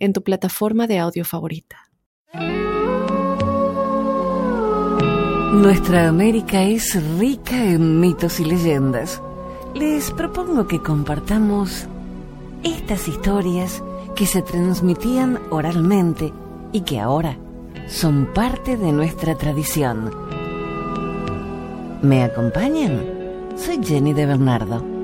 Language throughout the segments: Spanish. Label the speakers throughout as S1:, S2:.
S1: en tu plataforma de audio favorita.
S2: Nuestra América es rica en mitos y leyendas. Les propongo que compartamos estas historias que se transmitían oralmente y que ahora son parte de nuestra tradición. ¿Me acompañan? Soy Jenny de Bernardo.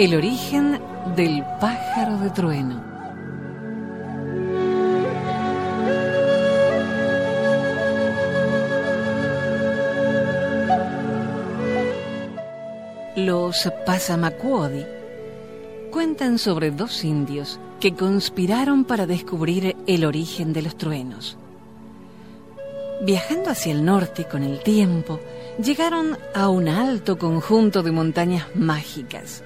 S2: El origen del pájaro de trueno. Los Passamaquoddy cuentan sobre dos indios que conspiraron para descubrir el origen de los truenos. Viajando hacia el norte con el tiempo, llegaron a un alto conjunto de montañas mágicas.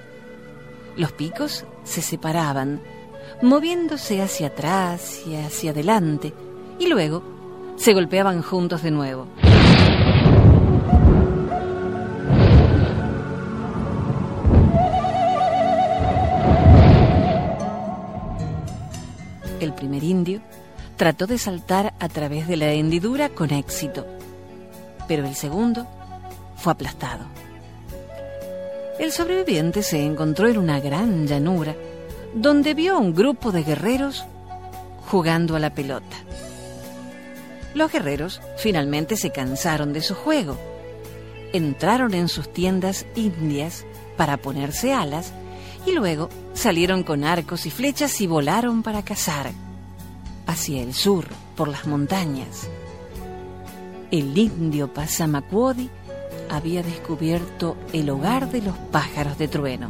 S2: Los picos se separaban, moviéndose hacia atrás y hacia adelante, y luego se golpeaban juntos de nuevo. El primer indio trató de saltar a través de la hendidura con éxito, pero el segundo fue aplastado. El sobreviviente se encontró en una gran llanura donde vio a un grupo de guerreros jugando a la pelota. Los guerreros finalmente se cansaron de su juego. Entraron en sus tiendas indias para ponerse alas y luego salieron con arcos y flechas y volaron para cazar hacia el sur por las montañas. El indio Passamaquoddy había descubierto el hogar de los pájaros de trueno.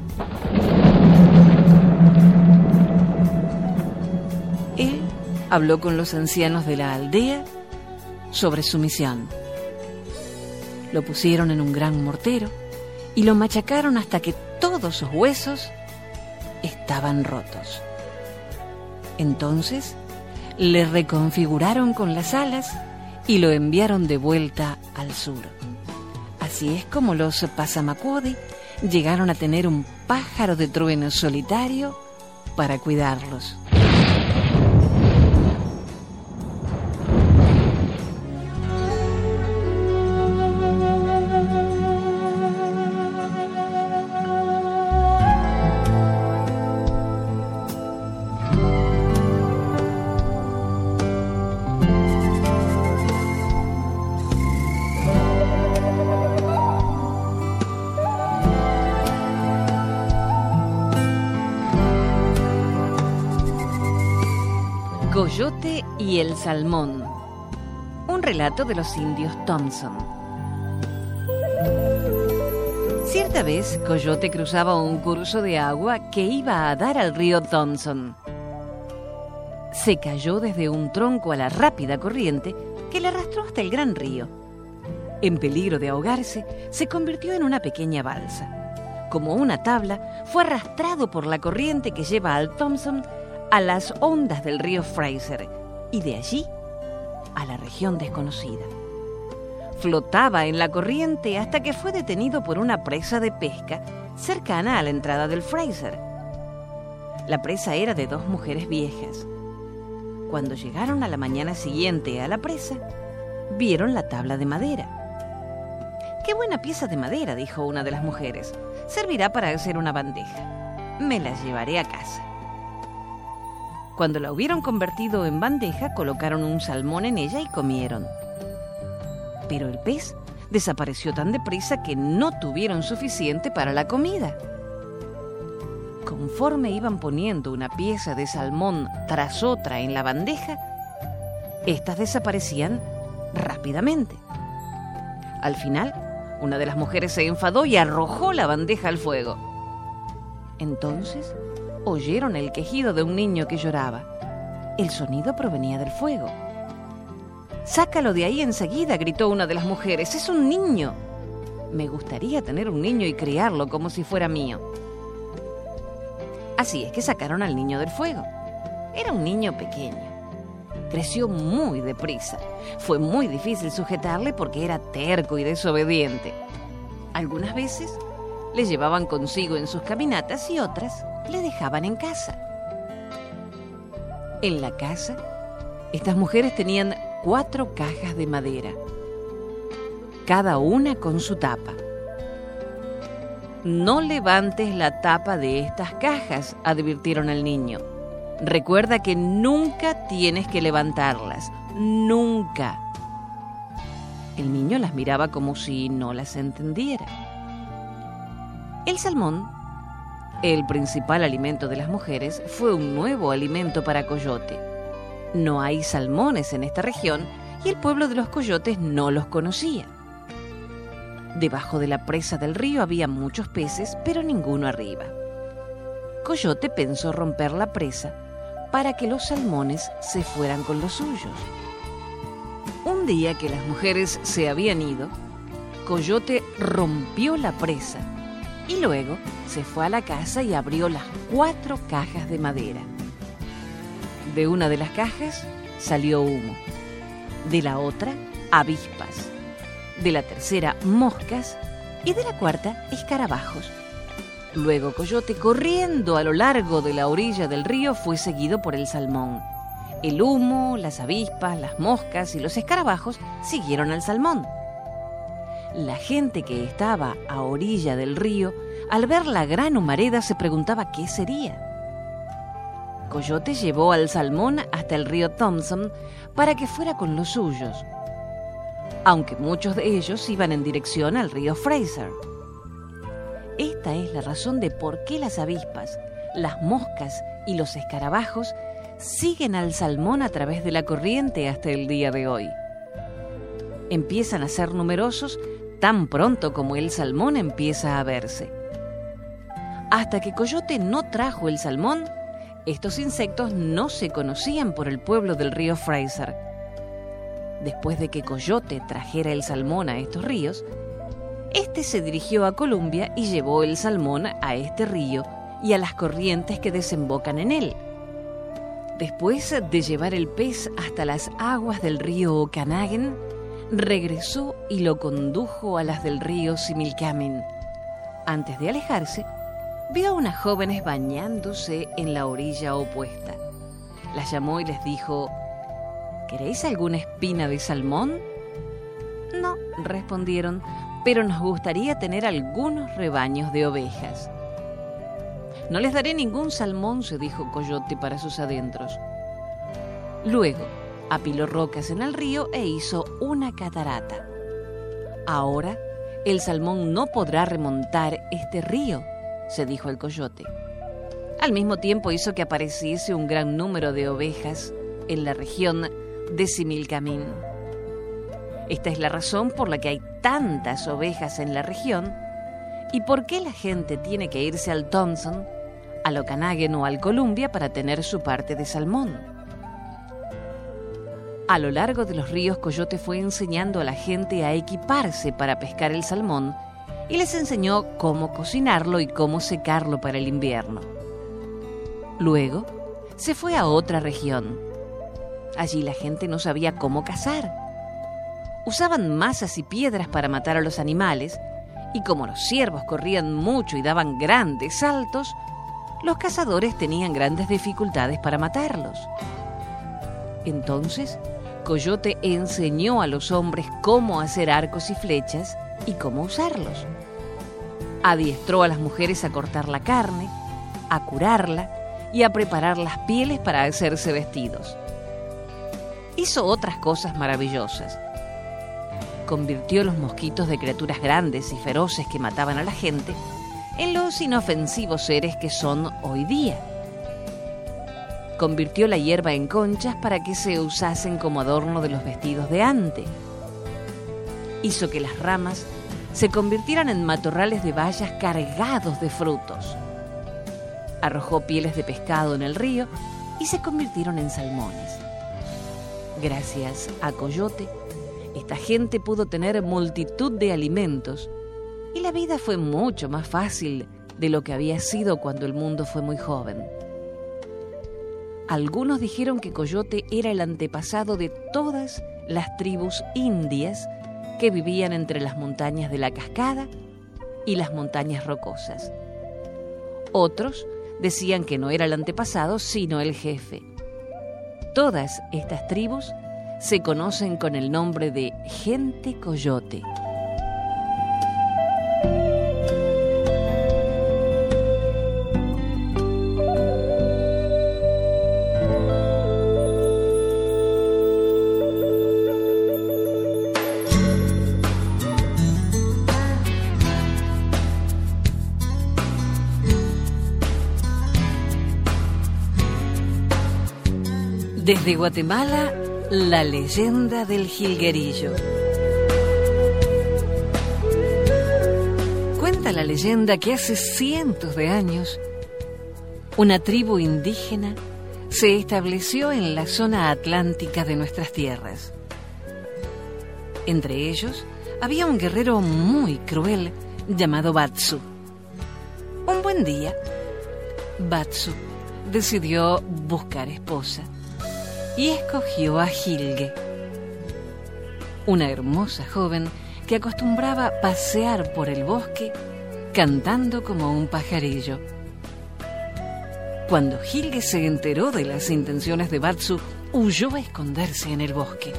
S2: Él habló con los ancianos de la aldea sobre su misión. Lo pusieron en un gran mortero y lo machacaron hasta que todos sus huesos estaban rotos. Entonces le reconfiguraron con las alas y lo enviaron de vuelta al sur. Así es como los Passamaquoddy llegaron a tener un pájaro de trueno solitario para cuidarlos. Salmón. Un relato de los indios Thompson. Cierta vez, Coyote cruzaba un curso de agua que iba a dar al río Thompson. Se cayó desde un tronco a la rápida corriente que le arrastró hasta el gran río. En peligro de ahogarse, se convirtió en una pequeña balsa. Como una tabla, fue arrastrado por la corriente que lleva al Thompson a las ondas del río Fraser y de allí a la región desconocida. Flotaba en la corriente hasta que fue detenido por una presa de pesca cercana a la entrada del Fraser. La presa era de dos mujeres viejas. Cuando llegaron a la mañana siguiente a la presa, vieron la tabla de madera. Qué buena pieza de madera, dijo una de las mujeres. Servirá para hacer una bandeja. Me la llevaré a casa. Cuando la hubieron convertido en bandeja, colocaron un salmón en ella y comieron. Pero el pez desapareció tan deprisa que no tuvieron suficiente para la comida. Con conforme iban poniendo una pieza de salmón tras otra en la bandeja, éstas desaparecían rápidamente. Al final, una de las mujeres se enfadó y arrojó la bandeja al fuego. Entonces oyeron el quejido de un niño que lloraba. El sonido provenía del fuego. Sácalo de ahí enseguida, gritó una de las mujeres. Es un niño. Me gustaría tener un niño y criarlo como si fuera mío. Así es que sacaron al niño del fuego. Era un niño pequeño. Creció muy deprisa. Fue muy difícil sujetarle porque era terco y desobediente. Algunas veces le llevaban consigo en sus caminatas y otras le dejaban en casa. En la casa, estas mujeres tenían cuatro cajas de madera, cada una con su tapa. No levantes la tapa de estas cajas, advirtieron al niño. Recuerda que nunca tienes que levantarlas, nunca. El niño las miraba como si no las entendiera. El salmón, el principal alimento de las mujeres, fue un nuevo alimento para Coyote. No hay salmones en esta región y el pueblo de los coyotes no los conocía. Debajo de la presa del río había muchos peces, pero ninguno arriba. Coyote pensó romper la presa para que los salmones se fueran con los suyos. Un día que las mujeres se habían ido, Coyote rompió la presa y luego se fue a la casa y abrió las cuatro cajas de madera. De una de las cajas salió humo, de la otra avispas de la tercera moscas y de la cuarta escarabajos. Luego Coyote, corriendo a lo largo de la orilla del río, fue seguido por el salmón. El humo, las avispas, las moscas y los escarabajos siguieron al salmón. La gente que estaba a orilla del río, al ver la gran humareda, se preguntaba qué sería. Coyote llevó al salmón hasta el río Thompson para que fuera con los suyos aunque muchos de ellos iban en dirección al río Fraser. Esta es la razón de por qué las avispas, las moscas y los escarabajos siguen al salmón a través de la corriente hasta el día de hoy. Empiezan a ser numerosos tan pronto como el salmón empieza a verse. Hasta que Coyote no trajo el salmón, estos insectos no se conocían por el pueblo del río Fraser después de que Coyote trajera el salmón a estos ríos, este se dirigió a Columbia y llevó el salmón a este río y a las corrientes que desembocan en él. Después de llevar el pez hasta las aguas del río Okanagan, regresó y lo condujo a las del río Similkameen. Antes de alejarse, vio a unas jóvenes bañándose en la orilla opuesta. Las llamó y les dijo, ¿Queréis alguna espina de salmón? No, respondieron, pero nos gustaría tener algunos rebaños de ovejas. No les daré ningún salmón, se dijo Coyote para sus adentros. Luego, apiló rocas en el río e hizo una catarata. Ahora, el salmón no podrá remontar este río, se dijo el coyote. Al mismo tiempo hizo que apareciese un gran número de ovejas en la región de Similcamín. Esta es la razón por la que hay tantas ovejas en la región y por qué la gente tiene que irse al Thompson, al Okanagan o al Columbia para tener su parte de salmón. A lo largo de los ríos, Coyote fue enseñando a la gente a equiparse para pescar el salmón y les enseñó cómo cocinarlo y cómo secarlo para el invierno. Luego, se fue a otra región, Allí la gente no sabía cómo cazar. Usaban masas y piedras para matar a los animales, y como los ciervos corrían mucho y daban grandes saltos, los cazadores tenían grandes dificultades para matarlos. Entonces, Coyote enseñó a los hombres cómo hacer arcos y flechas y cómo usarlos. Adiestró a las mujeres a cortar la carne, a curarla y a preparar las pieles para hacerse vestidos hizo otras cosas maravillosas. Convirtió los mosquitos de criaturas grandes y feroces que mataban a la gente en los inofensivos seres que son hoy día. Convirtió la hierba en conchas para que se usasen como adorno de los vestidos de antes. Hizo que las ramas se convirtieran en matorrales de bayas cargados de frutos. Arrojó pieles de pescado en el río y se convirtieron en salmones. Gracias a Coyote, esta gente pudo tener multitud de alimentos y la vida fue mucho más fácil de lo que había sido cuando el mundo fue muy joven. Algunos dijeron que Coyote era el antepasado de todas las tribus indias que vivían entre las montañas de la cascada y las montañas rocosas. Otros decían que no era el antepasado, sino el jefe. Todas estas tribus se conocen con el nombre de gente coyote. Desde Guatemala, la leyenda del jilguerillo. Cuenta la leyenda que hace cientos de años, una tribu indígena se estableció en la zona atlántica de nuestras tierras. Entre ellos había un guerrero muy cruel llamado Batsu. Un buen día, Batsu decidió buscar esposa y escogió a Gilge, una hermosa joven que acostumbraba pasear por el bosque cantando como un pajarillo. Cuando Gilge se enteró de las intenciones de Batsu, huyó a esconderse en el bosque.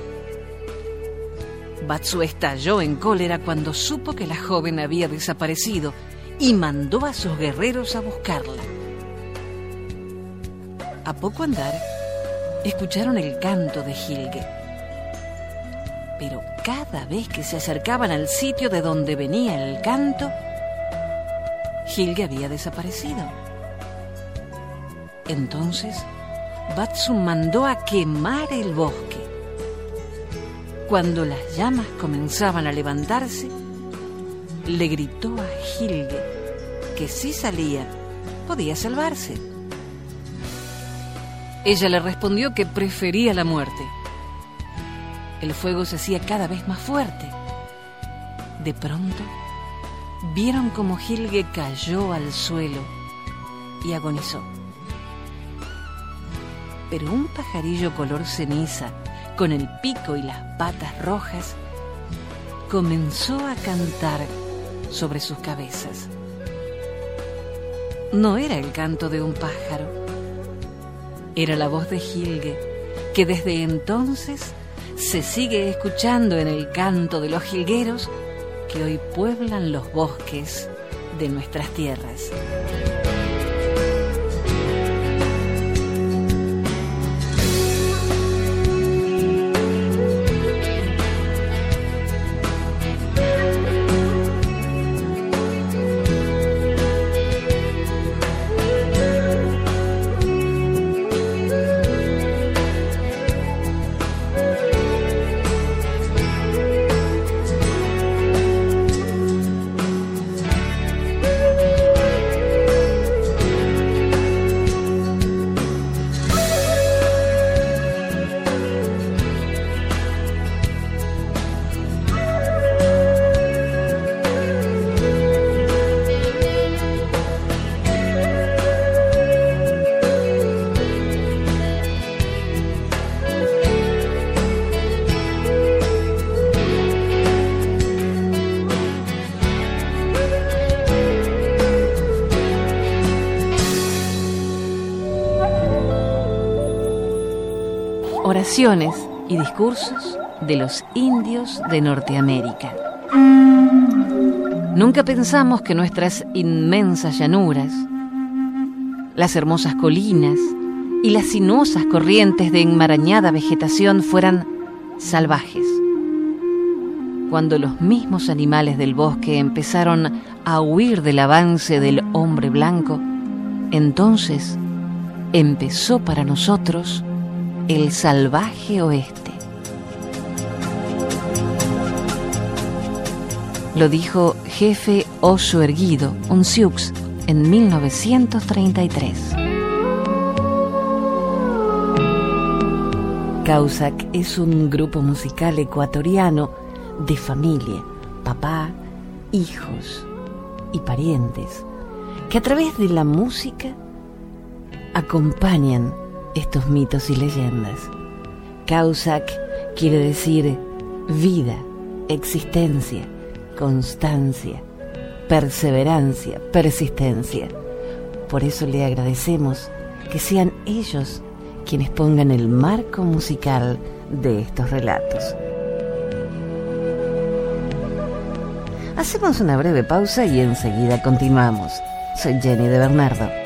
S2: Batsu estalló en cólera cuando supo que la joven había desaparecido y mandó a sus guerreros a buscarla. A poco andar, escucharon el canto de Gilge. Pero cada vez que se acercaban al sitio de donde venía el canto, Gilge había desaparecido. Entonces, Batsu mandó a quemar el bosque. Cuando las llamas comenzaban a levantarse, le gritó a Gilge que si salía, podía salvarse. Ella le respondió que prefería la muerte. El fuego se hacía cada vez más fuerte. De pronto, vieron como Gilge cayó al suelo y agonizó. Pero un pajarillo color ceniza, con el pico y las patas rojas, comenzó a cantar sobre sus cabezas. No era el canto de un pájaro era la voz de Gilge, que desde entonces se sigue escuchando en el canto de los jilgueros que hoy pueblan los bosques de nuestras tierras. Y discursos de los indios de Norteamérica. Nunca pensamos que nuestras inmensas llanuras, las hermosas colinas y las sinuosas corrientes de enmarañada vegetación fueran salvajes. cuando los mismos animales del bosque empezaron a huir del avance del hombre blanco, entonces empezó para nosotros el salvaje oeste. Lo dijo jefe oso erguido, un Sioux, en 1933. Causac es un grupo musical ecuatoriano de familia, papá, hijos y parientes, que a través de la música acompañan estos mitos y leyendas. Causac quiere decir vida, existencia, constancia, perseverancia, persistencia. Por eso le agradecemos que sean ellos quienes pongan el marco musical de estos relatos. Hacemos una breve pausa y enseguida continuamos. Soy Jenny de Bernardo.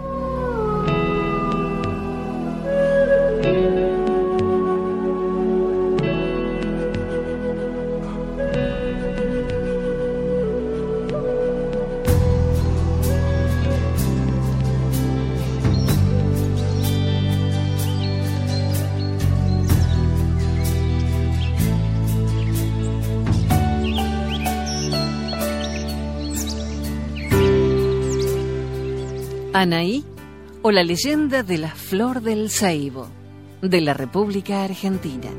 S2: Anaí o la leyenda de la flor del Saibo, de la República Argentina.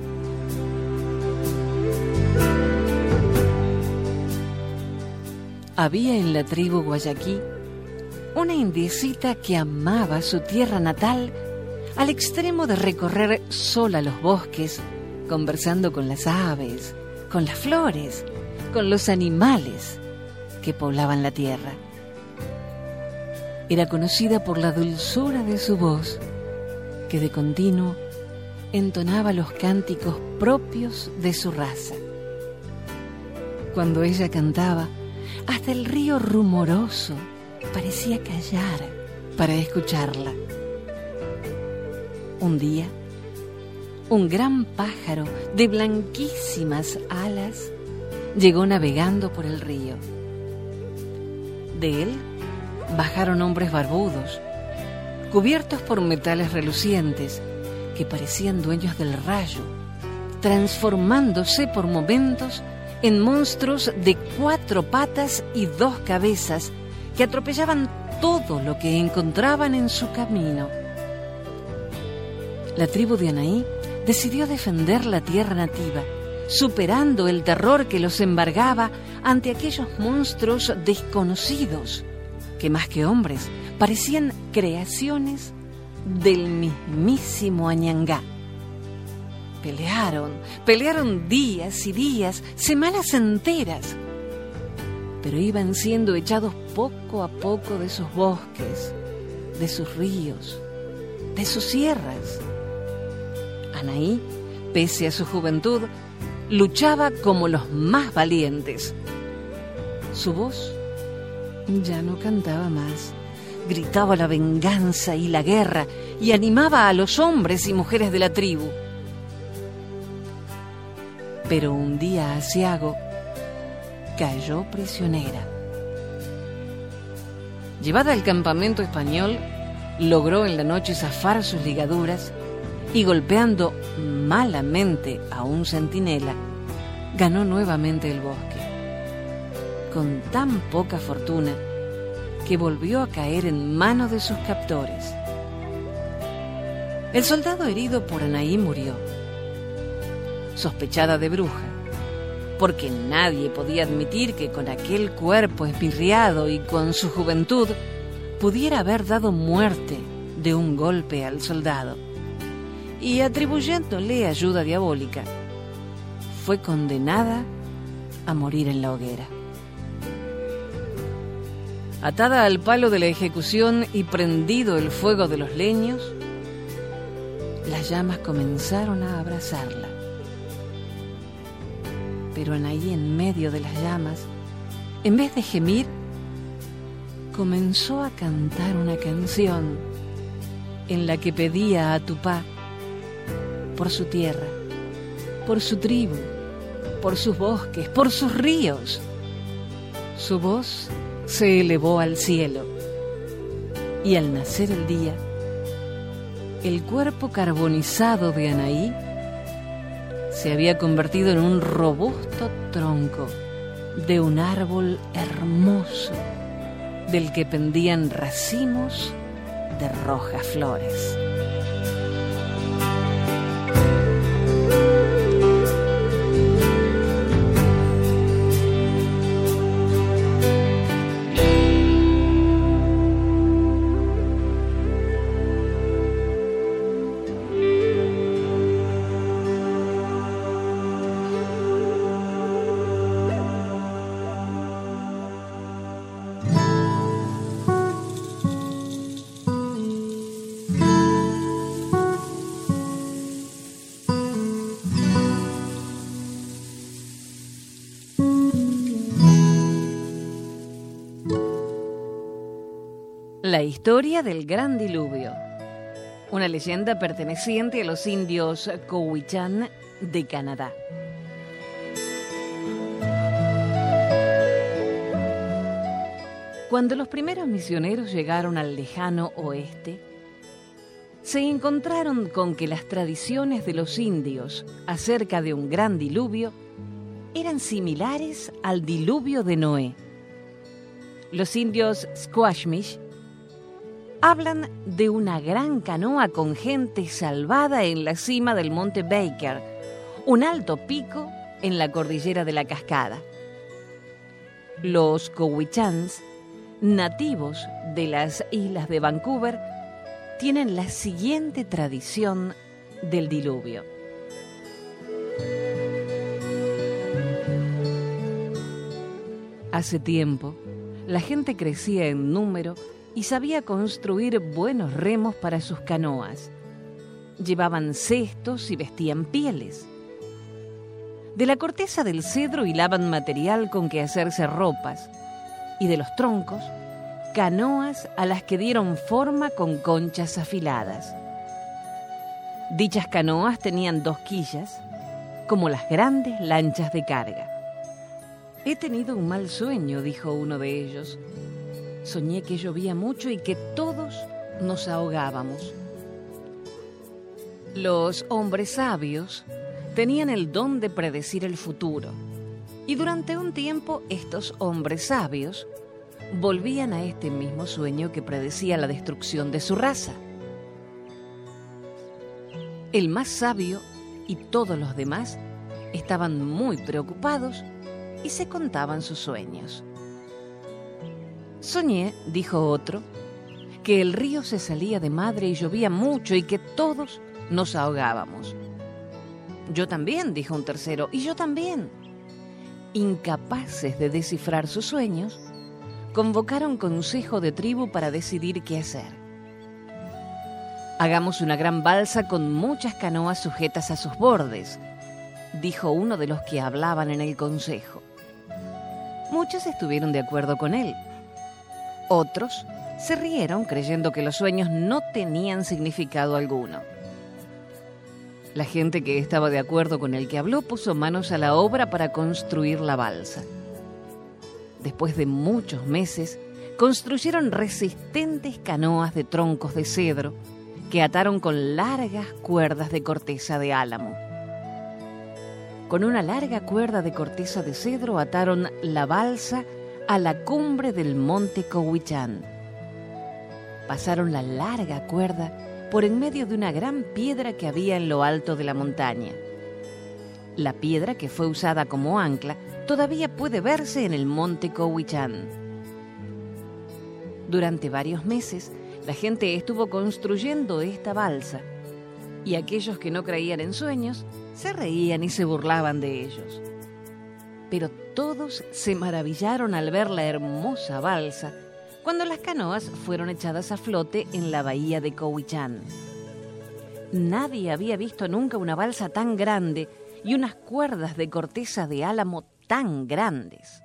S2: Había en la tribu Guayaquí una indiecita que amaba su tierra natal al extremo de recorrer sola los bosques, conversando con las aves, con las flores, con los animales que poblaban la tierra era conocida por la dulzura de su voz, que de continuo entonaba los cánticos propios de su raza. Cuando ella cantaba, hasta el río rumoroso parecía callar para escucharla. Un día, un gran pájaro de blanquísimas alas llegó navegando por el río. De él bajaron hombres barbudos, cubiertos por metales relucientes que parecían dueños del rayo, transformándose por momentos en monstruos de cuatro patas y dos cabezas que atropellaban todo lo que encontraban en su camino. La tribu de Anaí decidió defender la tierra nativa, superando el terror que los embargaba ante aquellos monstruos desconocidos que más que hombres parecían creaciones del mismísimo Añangá. Pelearon, pelearon días y días, semanas enteras, pero iban siendo echados poco a poco de sus bosques, de sus ríos, de sus sierras. Anaí, pese a su juventud, luchaba como los más valientes. Su voz ya no cantaba más. Gritaba la venganza y la guerra y animaba a los hombres y mujeres de la tribu. Pero un día asiago cayó prisionera. Llevada al campamento español, logró en la noche zafar sus ligaduras y golpeando malamente a un centinela, ganó nuevamente el bosque con tan poca fortuna que volvió a caer en manos de sus captores. El soldado herido por Anaí murió, sospechada de bruja, porque nadie podía admitir que con aquel cuerpo espirriado y con su juventud pudiera haber dado muerte de un golpe al soldado. y atribuyéndole ayuda diabólica, fue condenada a morir en la hoguera. Atada al palo de la ejecución y prendido el fuego de los leños, las llamas comenzaron a abrazarla. Pero ahí en medio de las llamas, en vez de gemir, comenzó a cantar una canción en la que pedía a Tupá por su tierra, por su tribu, por sus bosques, por sus ríos. Su voz se elevó al cielo y al nacer el día, el cuerpo carbonizado de Anaí se había convertido en un robusto tronco de un árbol hermoso del que pendían racimos de rojas flores. La historia del Gran Diluvio. Una leyenda perteneciente a los indios Cowichan de Canadá. Cuando los primeros misioneros llegaron al lejano oeste, se encontraron con que las tradiciones de los indios acerca de un gran diluvio eran similares al diluvio de Noé. Los indios Squashmish hablan de una gran canoa con gente salvada en la cima del monte Baker, un alto pico en la cordillera de la Cascada. Los Cowichans, nativos de las islas de Vancouver, tienen la siguiente tradición del diluvio. Hace tiempo, la gente crecía en número y sabía construir buenos remos para sus canoas. Llevaban cestos y vestían pieles. De la corteza del cedro hilaban material con que hacerse ropas y de los troncos, canoas a las que dieron forma con conchas afiladas. Dichas canoas tenían dos quillas, como las grandes lanchas de carga. He tenido un mal sueño, dijo uno de ellos. Soñé que llovía mucho y que todos nos ahogábamos. Los hombres sabios tenían el don de predecir el futuro. Y durante un tiempo estos hombres sabios volvían a este mismo sueño que predecía la destrucción de su raza. El más sabio y todos los demás estaban muy preocupados y se contaban sus sueños. Soñé, dijo otro, que el río se salía de madre y llovía mucho y que todos nos ahogábamos. Yo también, dijo un tercero, y yo también. Incapaces de descifrar sus sueños, convocaron consejo de tribu para decidir qué hacer. Hagamos una gran balsa con muchas canoas sujetas a sus bordes, dijo uno de los que hablaban en el consejo. Muchos estuvieron de acuerdo con él otros se rieron creyendo que los sueños no tenían significado alguno. La gente que estaba de acuerdo con el que habló puso manos a la obra para construir la balsa. Después de muchos meses, construyeron resistentes canoas de troncos de cedro que ataron con largas cuerdas de corteza de álamo. Con una larga cuerda de corteza de cedro ataron la balsa a la cumbre del monte Cowichan. Pasaron la larga cuerda por en medio de una gran piedra que había en lo alto de la montaña. La piedra que fue usada como ancla todavía puede verse en el monte Cowichan. Durante varios meses, la gente estuvo construyendo esta balsa Y aquellos que no creían en sueños se reían y se burlaban de ellos. Pero todos se maravillaron al ver la hermosa balsa cuando las canoas fueron echadas a flote en la bahía de Cowichán. Nadie había visto nunca una balsa tan grande y unas cuerdas de corteza de álamo tan grandes.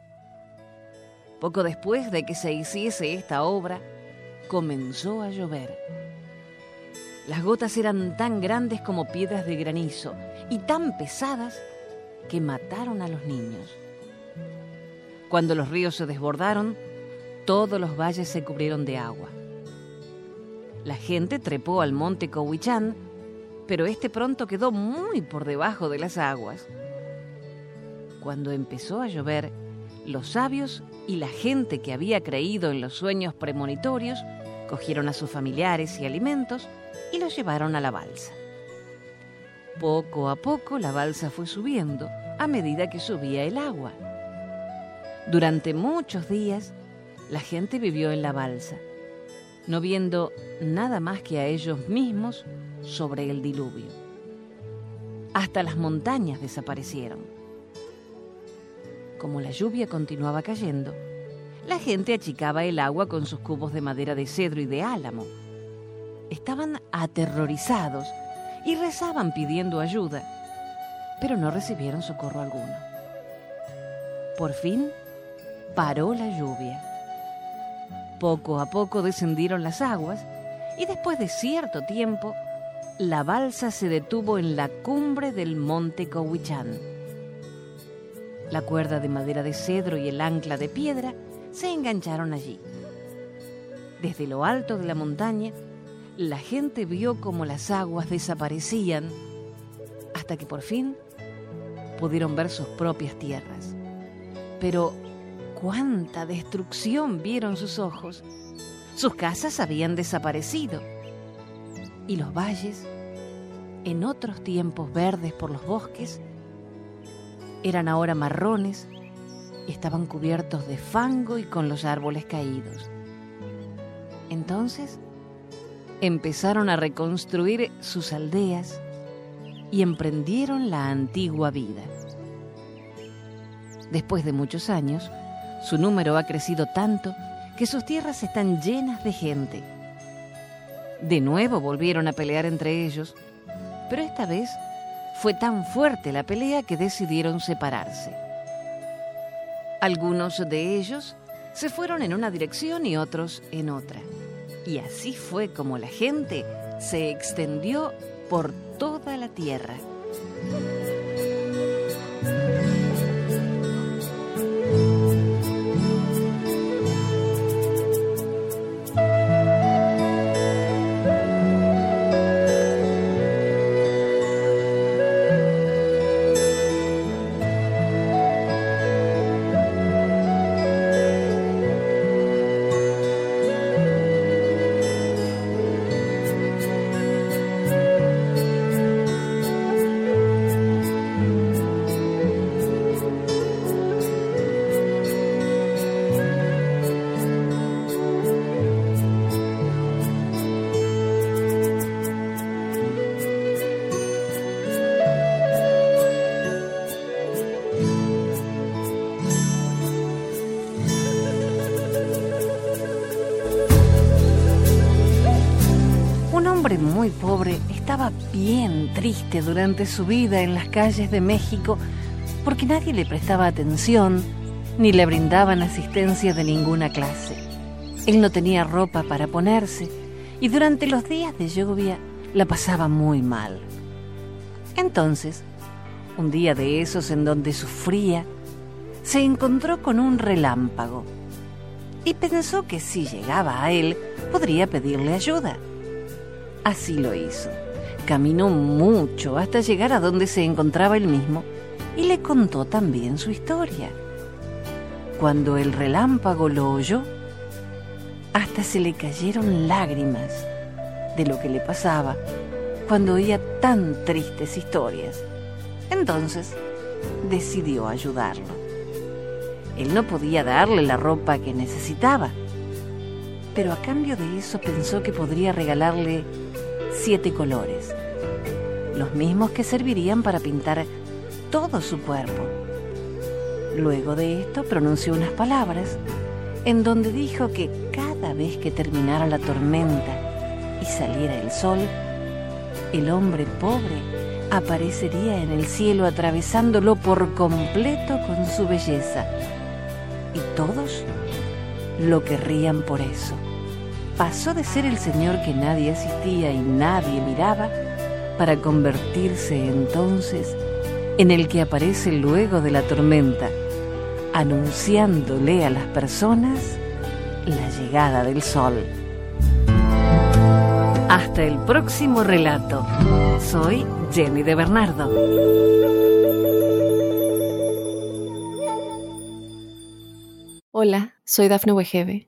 S2: Poco después de que se hiciese esta obra, comenzó a llover. Las gotas eran tan grandes como piedras de granizo y tan pesadas que mataron a los niños. Cuando los ríos se desbordaron, todos los valles se cubrieron de agua. La gente trepó al monte Cowichán, pero este pronto quedó muy por debajo de las aguas. Cuando empezó a llover, los sabios y la gente que había creído en los sueños premonitorios cogieron a sus familiares y alimentos y los llevaron a la balsa. Poco a poco la balsa fue subiendo a medida que subía el agua. Durante muchos días la gente vivió en la balsa, no viendo nada más que a ellos mismos sobre el diluvio. Hasta las montañas desaparecieron. Como la lluvia continuaba cayendo, la gente achicaba el agua con sus cubos de madera de cedro y de álamo. Estaban aterrorizados y rezaban pidiendo ayuda, pero no recibieron socorro alguno. Por fin paró la lluvia. Poco a poco descendieron las aguas y después de cierto tiempo, la balsa se detuvo en la cumbre del monte Cowichán. La cuerda de madera de cedro y el ancla de piedra se engancharon allí. Desde lo alto de la montaña, la gente vio cómo las aguas desaparecían hasta que por fin pudieron ver sus propias tierras. Pero cuánta destrucción vieron sus ojos. Sus casas habían desaparecido y los valles, en otros tiempos verdes por los bosques, eran ahora marrones y estaban cubiertos de fango y con los árboles caídos. Entonces empezaron a reconstruir sus aldeas y emprendieron la antigua vida. Después de muchos años, su número ha crecido tanto que sus tierras están llenas de gente. De nuevo volvieron a pelear entre ellos, pero esta vez fue tan fuerte la pelea que decidieron separarse. Algunos de ellos se fueron en una dirección y otros en otra. Y así fue como la gente se extendió por toda la tierra. Estaba bien triste durante su vida en las calles de México porque nadie le prestaba atención ni le brindaban asistencia de ninguna clase. Él no tenía ropa para ponerse y durante los días de lluvia la pasaba muy mal. Entonces, un día de esos en donde sufría, se encontró con un relámpago y pensó que si llegaba a él podría pedirle ayuda. Así lo hizo. Caminó mucho hasta llegar a donde se encontraba él mismo y le contó también su historia. Cuando el relámpago lo oyó, hasta se le cayeron lágrimas de lo que le pasaba cuando oía tan tristes historias. Entonces decidió ayudarlo. Él no podía darle la ropa que necesitaba, pero a cambio de eso pensó que podría regalarle siete colores. los mismos que servirían para pintar todo su cuerpo. Luego de esto pronunció unas palabras en donde dijo que cada vez que terminara la tormenta y saliera el sol, el hombre pobre aparecería en el cielo atravesándolo por completo con su belleza. Y todos lo querrían por eso. Pasó de ser el Señor que nadie asistía y nadie miraba para convertirse entonces en el que aparece luego de la tormenta, anunciándole a las personas la llegada del sol. Hasta el próximo relato. Soy Jenny de Bernardo.
S1: Hola, soy Dafne Wegebe